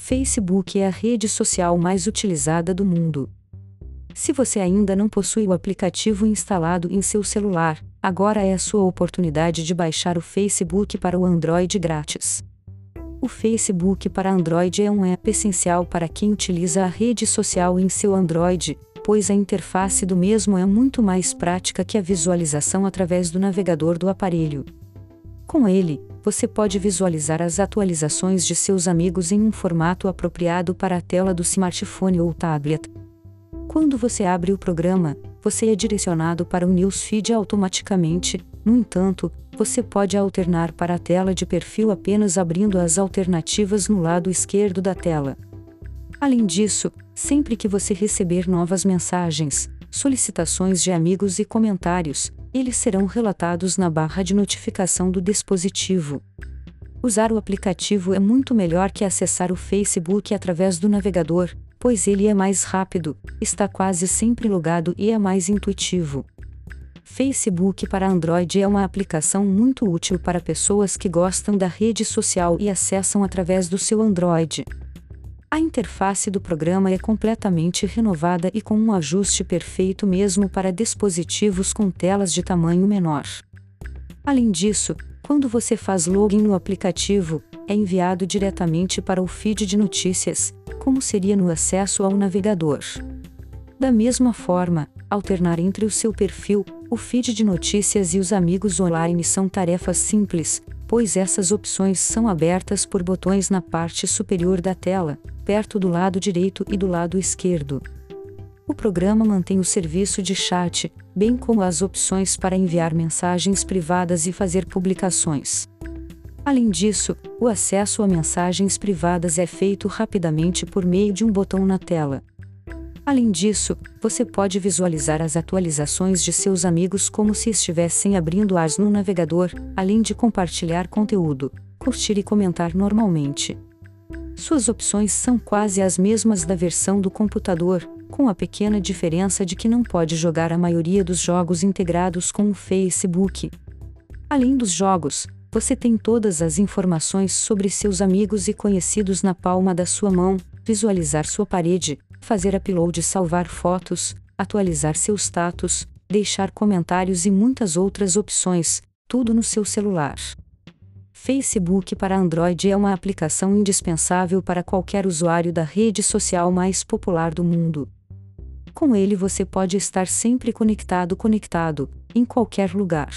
Facebook é a rede social mais utilizada do mundo. Se você ainda não possui o aplicativo instalado em seu celular, agora é a sua oportunidade de baixar o Facebook para o Android grátis. O Facebook para Android é um app essencial para quem utiliza a rede social em seu Android, pois a interface do mesmo é muito mais prática que a visualização através do navegador do aparelho. Com ele, você pode visualizar as atualizações de seus amigos em um formato apropriado para a tela do smartphone ou tablet. Quando você abre o programa, você é direcionado para o newsfeed automaticamente, no entanto, você pode alternar para a tela de perfil apenas abrindo as alternativas no lado esquerdo da tela. Além disso, sempre que você receber novas mensagens, solicitações de amigos e comentários, eles serão relatados na barra de notificação do dispositivo. Usar o aplicativo é muito melhor que acessar o Facebook através do navegador, pois ele é mais rápido, está quase sempre logado e é mais intuitivo. Facebook para Android é uma aplicação muito útil para pessoas que gostam da rede social e acessam através do seu Android. A interface do programa é completamente renovada e com um ajuste perfeito mesmo para dispositivos com telas de tamanho menor. Além disso, quando você faz login no aplicativo, é enviado diretamente para o feed de notícias, como seria no acesso ao navegador. Da mesma forma, alternar entre o seu perfil, o feed de notícias e os amigos online são tarefas simples, pois essas opções são abertas por botões na parte superior da tela, perto do lado direito e do lado esquerdo. O programa mantém o serviço de chat, bem como as opções para enviar mensagens privadas e fazer publicações. Além disso, o acesso a mensagens privadas é feito rapidamente por meio de um botão na tela. Além disso, você pode visualizar as atualizações de seus amigos como se estivessem abrindo as no navegador, além de compartilhar conteúdo, curtir e comentar normalmente. Suas opções são quase as mesmas da versão do computador, com a pequena diferença de que não pode jogar a maioria dos jogos integrados com o Facebook. Além dos jogos, você tem todas as informações sobre seus amigos e conhecidos na palma da sua mão, visualizar sua parede, fazer upload e salvar fotos, atualizar seu status, deixar comentários e muitas outras opções, tudo no seu celular. Facebook para Android é uma aplicação indispensável para qualquer usuário da rede social mais popular do mundo. Com ele você pode estar sempre conectado conectado, em qualquer lugar.